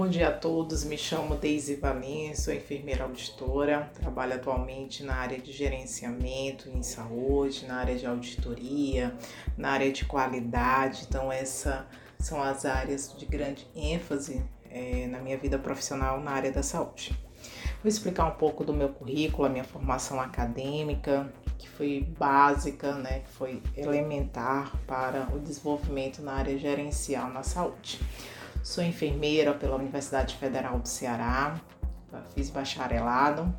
Bom dia a todos, me chamo Deise Valença, sou enfermeira auditora, trabalho atualmente na área de gerenciamento em saúde, na área de auditoria, na área de qualidade, então essas são as áreas de grande ênfase é, na minha vida profissional na área da saúde. Vou explicar um pouco do meu currículo, a minha formação acadêmica, que foi básica, né, que foi elementar para o desenvolvimento na área gerencial na saúde. Sou enfermeira pela Universidade Federal do Ceará, fiz bacharelado,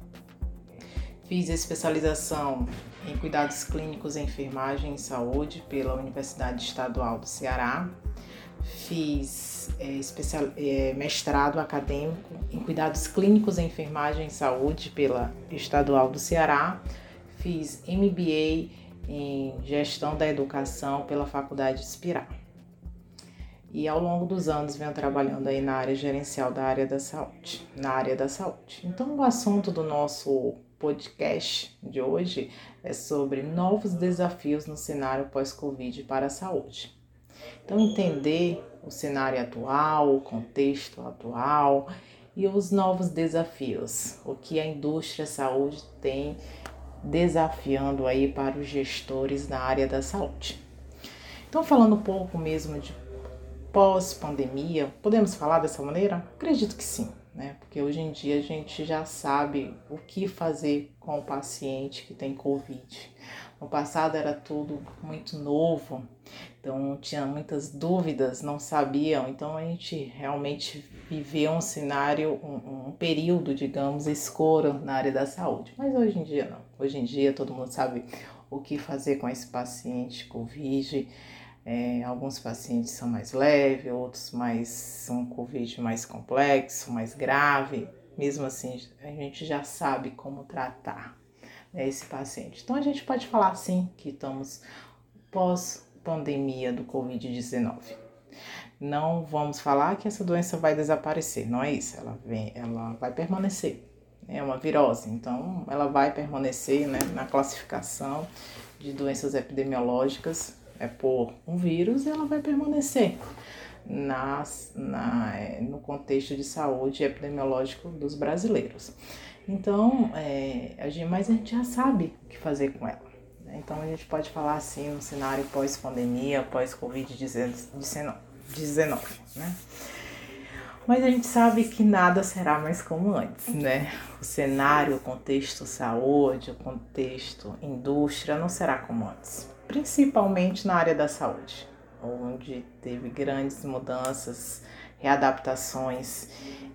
fiz especialização em cuidados clínicos em enfermagem e saúde pela Universidade Estadual do Ceará, fiz é, especial, é, mestrado acadêmico em cuidados clínicos em enfermagem e saúde pela Estadual do Ceará, fiz MBA em gestão da educação pela Faculdade Espiral e ao longo dos anos venho trabalhando aí na área gerencial da área da saúde, na área da saúde. Então o assunto do nosso podcast de hoje é sobre novos desafios no cenário pós-Covid para a saúde. Então entender o cenário atual, o contexto atual e os novos desafios, o que a indústria saúde tem desafiando aí para os gestores na área da saúde. Então falando um pouco mesmo de pós-pandemia, podemos falar dessa maneira? Acredito que sim, né? Porque hoje em dia a gente já sabe o que fazer com o paciente que tem Covid. No passado era tudo muito novo, então tinha muitas dúvidas, não sabiam. Então a gente realmente viveu um cenário, um, um período, digamos, escuro na área da saúde. Mas hoje em dia não. Hoje em dia todo mundo sabe o que fazer com esse paciente Covid é, alguns pacientes são mais leves, outros mais são Covid mais complexo, mais grave. Mesmo assim, a gente já sabe como tratar né, esse paciente. Então, a gente pode falar sim que estamos pós-pandemia do Covid-19. Não vamos falar que essa doença vai desaparecer, não é isso. Ela, vem, ela vai permanecer. É uma virose, então ela vai permanecer né, na classificação de doenças epidemiológicas é por um vírus, ela vai permanecer nas, na, é, no contexto de saúde epidemiológico dos brasileiros. Então, é, a gente, mas a gente já sabe o que fazer com ela. Né? Então, a gente pode falar assim no cenário pós-pandemia, pós-Covid-19, né? Mas a gente sabe que nada será mais como antes, né? O cenário, o contexto saúde, o contexto indústria não será como antes principalmente na área da saúde, onde teve grandes mudanças, readaptações,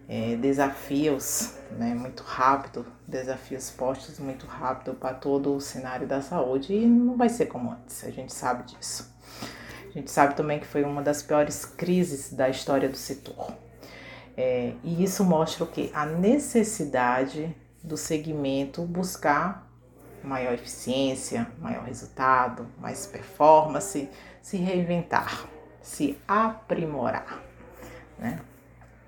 é, desafios né, muito rápido, desafios postos muito rápido para todo o cenário da saúde e não vai ser como antes, a gente sabe disso. A gente sabe também que foi uma das piores crises da história do setor. É, e isso mostra o que? A necessidade do segmento buscar maior eficiência, maior resultado, mais performance, se reinventar, se aprimorar. Né?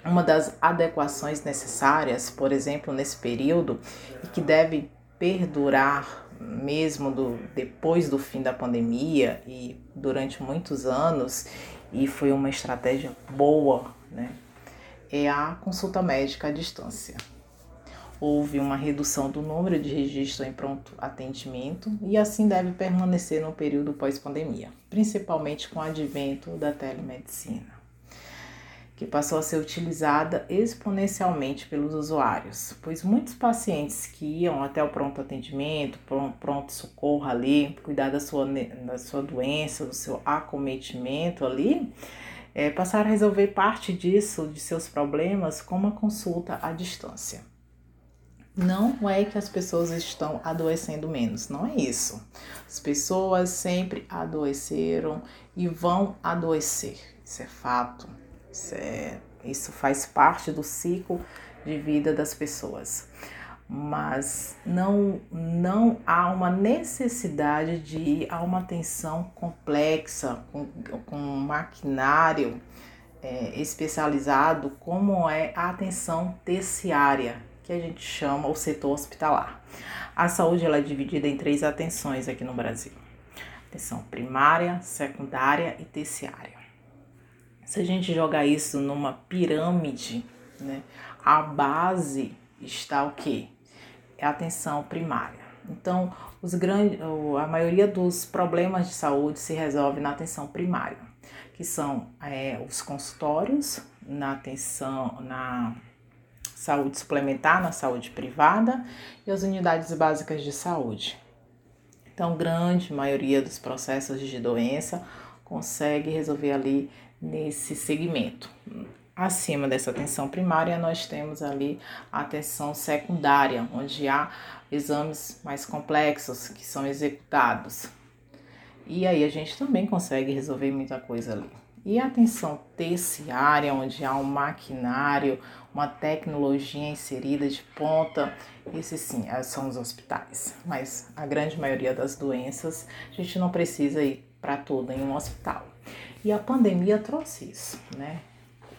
Uma das adequações necessárias, por exemplo, nesse período e que deve perdurar mesmo do, depois do fim da pandemia e durante muitos anos, e foi uma estratégia boa, né? É a consulta médica à distância houve uma redução do número de registros em pronto atendimento e assim deve permanecer no período pós-pandemia, principalmente com o advento da telemedicina, que passou a ser utilizada exponencialmente pelos usuários, pois muitos pacientes que iam até o pronto atendimento, pronto socorro ali, cuidar da sua, da sua doença, do seu acometimento ali, é, passaram a resolver parte disso, de seus problemas, com uma consulta à distância. Não é que as pessoas estão adoecendo menos, não é isso. As pessoas sempre adoeceram e vão adoecer. Isso é fato. Isso, é, isso faz parte do ciclo de vida das pessoas. Mas não, não há uma necessidade de ir a uma atenção complexa, com, com um maquinário é, especializado, como é a atenção terciária, que a gente chama o setor hospitalar. A saúde ela é dividida em três atenções aqui no Brasil: atenção primária, secundária e terciária. Se a gente jogar isso numa pirâmide né? A base está o quê? É a atenção primária. Então, os grandes, a maioria dos problemas de saúde se resolve na atenção primária, que são é, os consultórios, na atenção, na saúde suplementar, na saúde privada e as unidades básicas de saúde. Então, grande maioria dos processos de doença consegue resolver ali nesse segmento. Acima dessa atenção primária, nós temos ali a atenção secundária, onde há exames mais complexos que são executados. E aí a gente também consegue resolver muita coisa ali. E a atenção terciária, onde há um maquinário, uma tecnologia inserida de ponta, esses sim são os hospitais. Mas a grande maioria das doenças a gente não precisa ir para tudo em um hospital. E a pandemia trouxe isso, né?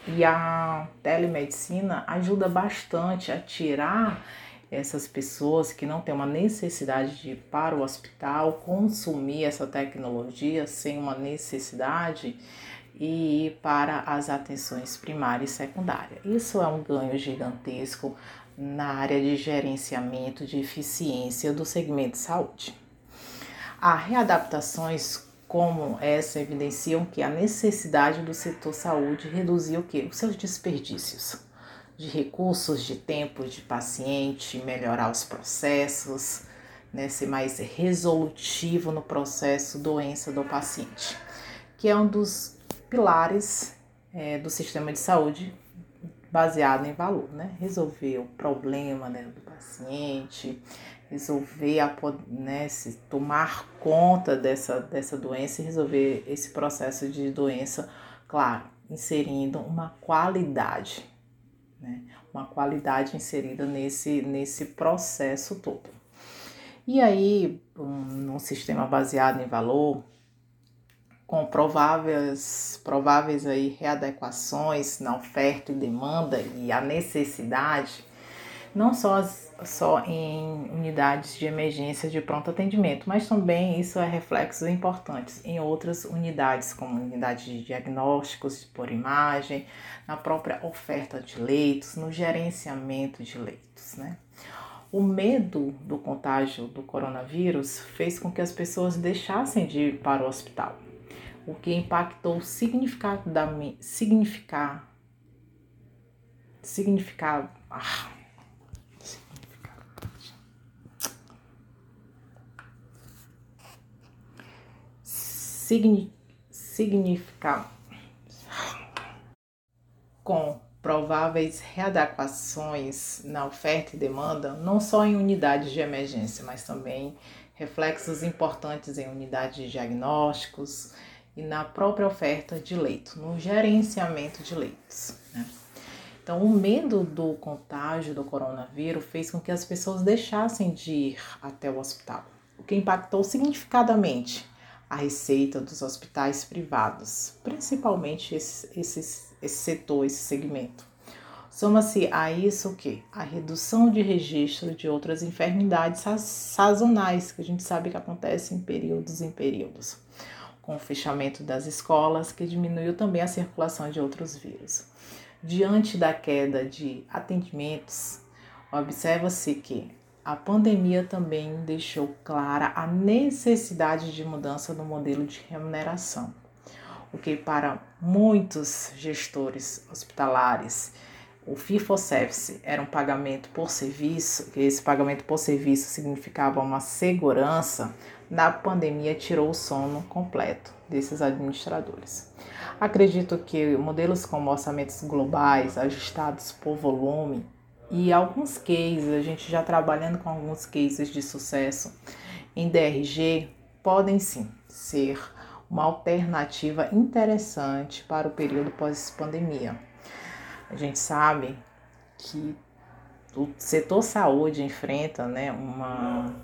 E a telemedicina ajuda bastante a tirar essas pessoas que não têm uma necessidade de ir para o hospital, consumir essa tecnologia sem uma necessidade e ir para as atenções primária e secundária. Isso é um ganho gigantesco na área de gerenciamento de eficiência do segmento de saúde. Há readaptações como essa evidenciam que a necessidade do setor saúde reduzir o que? Os seus desperdícios de recursos, de tempo de paciente, melhorar os processos, né, ser mais resolutivo no processo doença do paciente, que é um dos pilares é, do sistema de saúde baseado em valor, né? Resolver o problema né, do paciente, resolver, a, né, se tomar conta dessa, dessa doença e resolver esse processo de doença, claro, inserindo uma qualidade, né, uma qualidade inserida nesse, nesse processo todo. E aí, um, num sistema baseado em valor, com prováveis, prováveis aí readequações na oferta e demanda e a necessidade, não só, só em unidades de emergência de pronto atendimento, mas também isso é reflexos importantes em outras unidades, como unidade de diagnósticos por imagem, na própria oferta de leitos, no gerenciamento de leitos, né? O medo do contágio do coronavírus fez com que as pessoas deixassem de ir para o hospital, o que impactou significativamente, significar, significar, ah, signi, significar com prováveis readequações na oferta e demanda, não só em unidades de emergência, mas também reflexos importantes em unidades de diagnósticos e na própria oferta de leito, no gerenciamento de leitos. Né? Então, o medo do contágio do coronavírus fez com que as pessoas deixassem de ir até o hospital, o que impactou significadamente a receita dos hospitais privados, principalmente esse, esse, esse setor, esse segmento. Soma-se a isso o que? A redução de registro de outras enfermidades sazonais, que a gente sabe que acontece em períodos em períodos, com o fechamento das escolas, que diminuiu também a circulação de outros vírus. Diante da queda de atendimentos, observa-se que a pandemia também deixou clara a necessidade de mudança no modelo de remuneração, o que para muitos gestores hospitalares o service era um pagamento por serviço, que esse pagamento por serviço significava uma segurança, na pandemia tirou o sono completo desses administradores. Acredito que modelos como orçamentos globais ajustados por volume e alguns cases, a gente já trabalhando com alguns cases de sucesso em DRG, podem sim ser uma alternativa interessante para o período pós-pandemia. A gente sabe que o setor saúde enfrenta né, uma,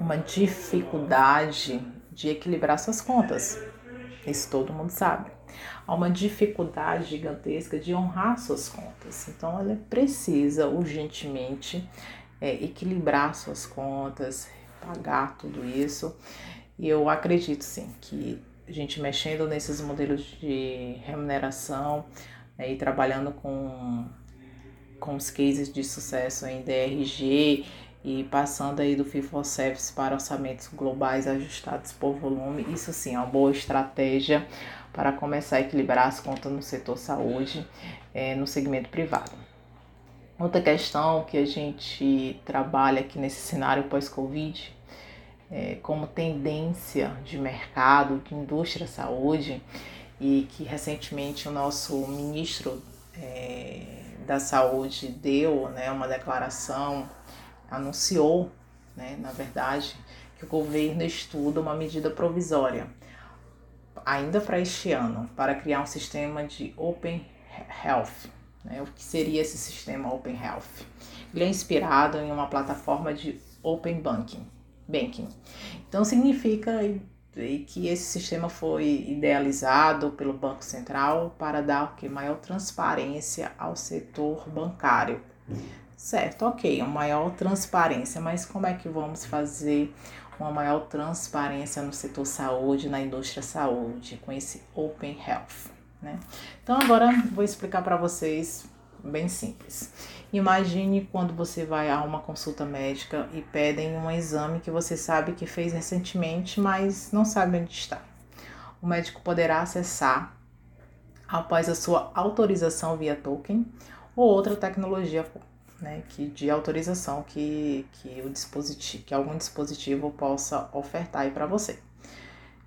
uma dificuldade de equilibrar suas contas. Isso todo mundo sabe há uma dificuldade gigantesca de honrar suas contas. Então, ela precisa urgentemente é, equilibrar suas contas, pagar tudo isso. E eu acredito sim que a gente mexendo nesses modelos de remuneração né, e trabalhando com com os cases de sucesso em DRG e passando aí do fee for service para orçamentos globais ajustados por volume, isso sim é uma boa estratégia para começar a equilibrar as contas no setor saúde é, no segmento privado. Outra questão que a gente trabalha aqui nesse cenário pós-Covid, é, como tendência de mercado, de indústria saúde, e que recentemente o nosso ministro é, da Saúde deu né, uma declaração, anunciou, né, na verdade, que o governo estuda uma medida provisória, ainda para este ano, para criar um sistema de Open Health. Né, o que seria esse sistema Open Health? Ele é inspirado em uma plataforma de Open Banking. banking. Então significa que esse sistema foi idealizado pelo Banco Central para dar que maior transparência ao setor bancário. Certo, ok, uma maior transparência, mas como é que vamos fazer uma maior transparência no setor saúde, na indústria saúde, com esse Open Health? Né? Então agora vou explicar para vocês bem simples. Imagine quando você vai a uma consulta médica e pedem um exame que você sabe que fez recentemente, mas não sabe onde está. O médico poderá acessar após a sua autorização via token ou outra tecnologia né, que, de autorização que, que o dispositivo, que algum dispositivo possa ofertar para você.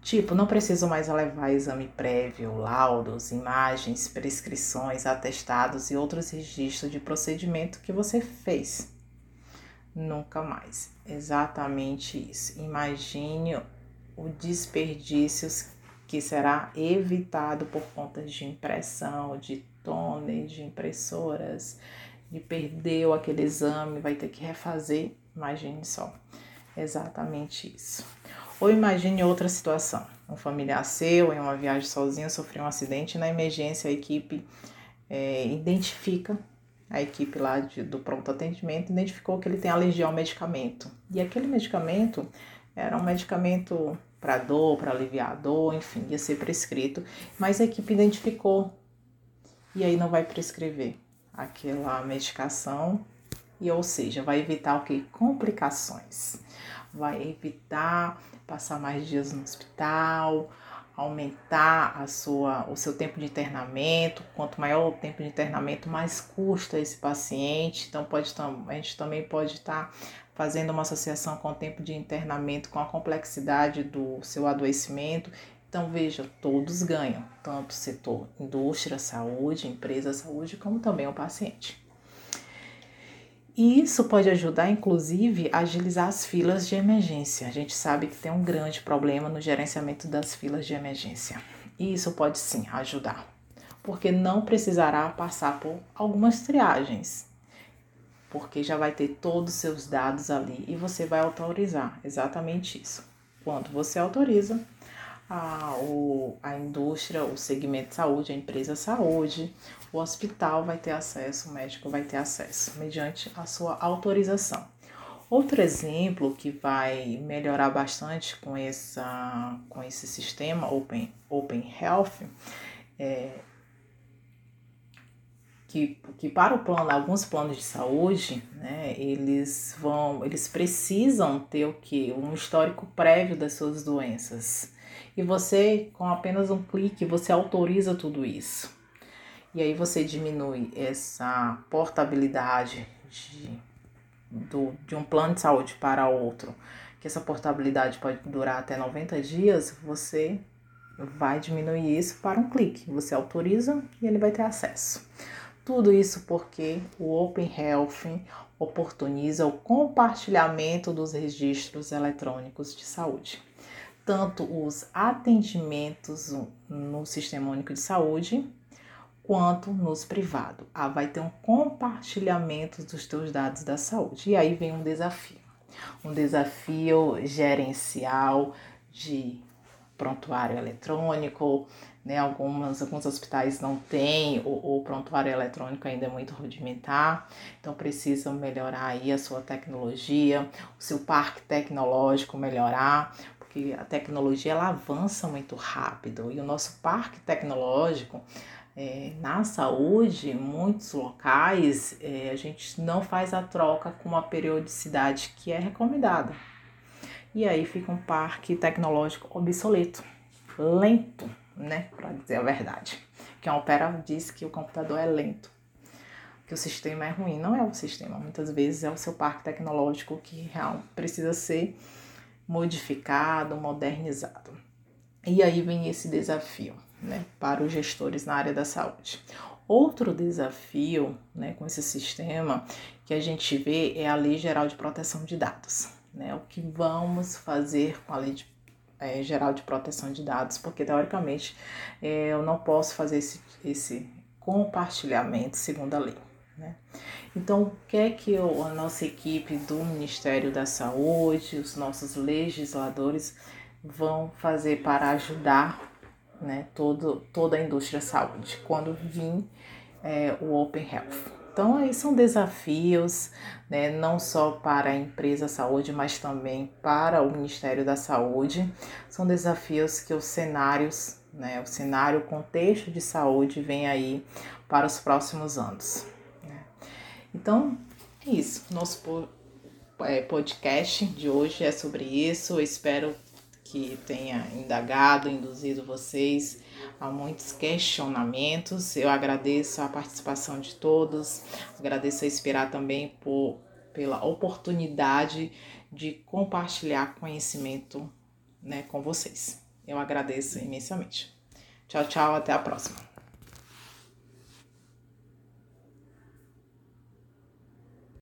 Tipo, não preciso mais levar exame prévio, laudos, imagens, prescrições, atestados e outros registros de procedimento que você fez. Nunca mais. Exatamente isso. Imagine o desperdício que será evitado por conta de impressão, de toner, de impressoras, de perdeu aquele exame, vai ter que refazer. Imagine só. Exatamente isso. Ou imagine outra situação: um familiar seu em uma viagem sozinho sofreu um acidente e na emergência a equipe é, identifica, a equipe lá de, do pronto atendimento identificou que ele tem alergia ao medicamento. E aquele medicamento era um medicamento para dor, para aliviar a dor, enfim, ia ser prescrito, mas a equipe identificou e aí não vai prescrever aquela medicação e ou seja, vai evitar o que? Complicações. Vai evitar passar mais dias no hospital, aumentar a sua, o seu tempo de internamento. Quanto maior o tempo de internamento, mais custa esse paciente. Então, pode, a gente também pode estar fazendo uma associação com o tempo de internamento, com a complexidade do seu adoecimento. Então, veja, todos ganham, tanto o setor indústria, saúde, empresa, saúde, como também o paciente. E isso pode ajudar, inclusive, a agilizar as filas de emergência. A gente sabe que tem um grande problema no gerenciamento das filas de emergência. E isso pode sim ajudar, porque não precisará passar por algumas triagens, porque já vai ter todos os seus dados ali e você vai autorizar exatamente isso. Quando você autoriza, a, o, a indústria, o segmento de saúde, a empresa saúde, o hospital vai ter acesso, o médico vai ter acesso, mediante a sua autorização. Outro exemplo que vai melhorar bastante com, essa, com esse sistema Open, Open Health é que, que para o plano, alguns planos de saúde, né, eles vão, eles precisam ter o que? Um histórico prévio das suas doenças. E você, com apenas um clique, você autoriza tudo isso. E aí você diminui essa portabilidade de, do, de um plano de saúde para outro, que essa portabilidade pode durar até 90 dias, você vai diminuir isso para um clique. Você autoriza e ele vai ter acesso. Tudo isso porque o Open Health oportuniza o compartilhamento dos registros eletrônicos de saúde tanto os atendimentos no Sistema Único de Saúde quanto nos privados. Ah, vai ter um compartilhamento dos teus dados da saúde. E aí vem um desafio. Um desafio gerencial de prontuário eletrônico, né? Algumas, alguns hospitais não têm, o, o prontuário eletrônico ainda é muito rudimentar, então precisam melhorar aí a sua tecnologia, o seu parque tecnológico melhorar, porque a tecnologia ela avança muito rápido e o nosso parque tecnológico É, na saúde, em muitos locais, é, a gente não faz a troca com uma periodicidade que é recomendada. E aí fica um parque tecnológico obsoleto, lento, né? Para dizer a verdade. Que a Opera diz que o computador é lento, que o sistema é ruim. Não é o sistema, muitas vezes é o seu parque tecnológico que real precisa ser modificado, modernizado. E aí vem esse desafio né, para os gestores na área da saúde. Outro desafio né, com esse sistema que a gente vê é a Lei Geral de Proteção de Dados. Né, o que vamos fazer com a Lei de, é, Geral de Proteção de Dados, porque teoricamente é, eu não posso fazer esse, esse compartilhamento segundo a lei. Né? Então, o que é que eu, a nossa equipe do Ministério da Saúde, os nossos legisladores vão fazer para ajudar né, todo, toda a indústria saúde quando vir é, o Open Health. Então, aí são desafios, né, não só para a empresa saúde, mas também para o Ministério da Saúde. São desafios que os cenários, né, o cenário, o contexto de saúde vem aí para os próximos anos. Então, é isso. Nosso é, podcast de hoje é sobre isso. Eu espero que tenha indagado, induzido vocês a muitos questionamentos. Eu agradeço a participação de todos, agradeço a Inspirar também por, pela oportunidade de compartilhar conhecimento né, com vocês. Eu agradeço imensamente. Tchau, tchau, até a próxima.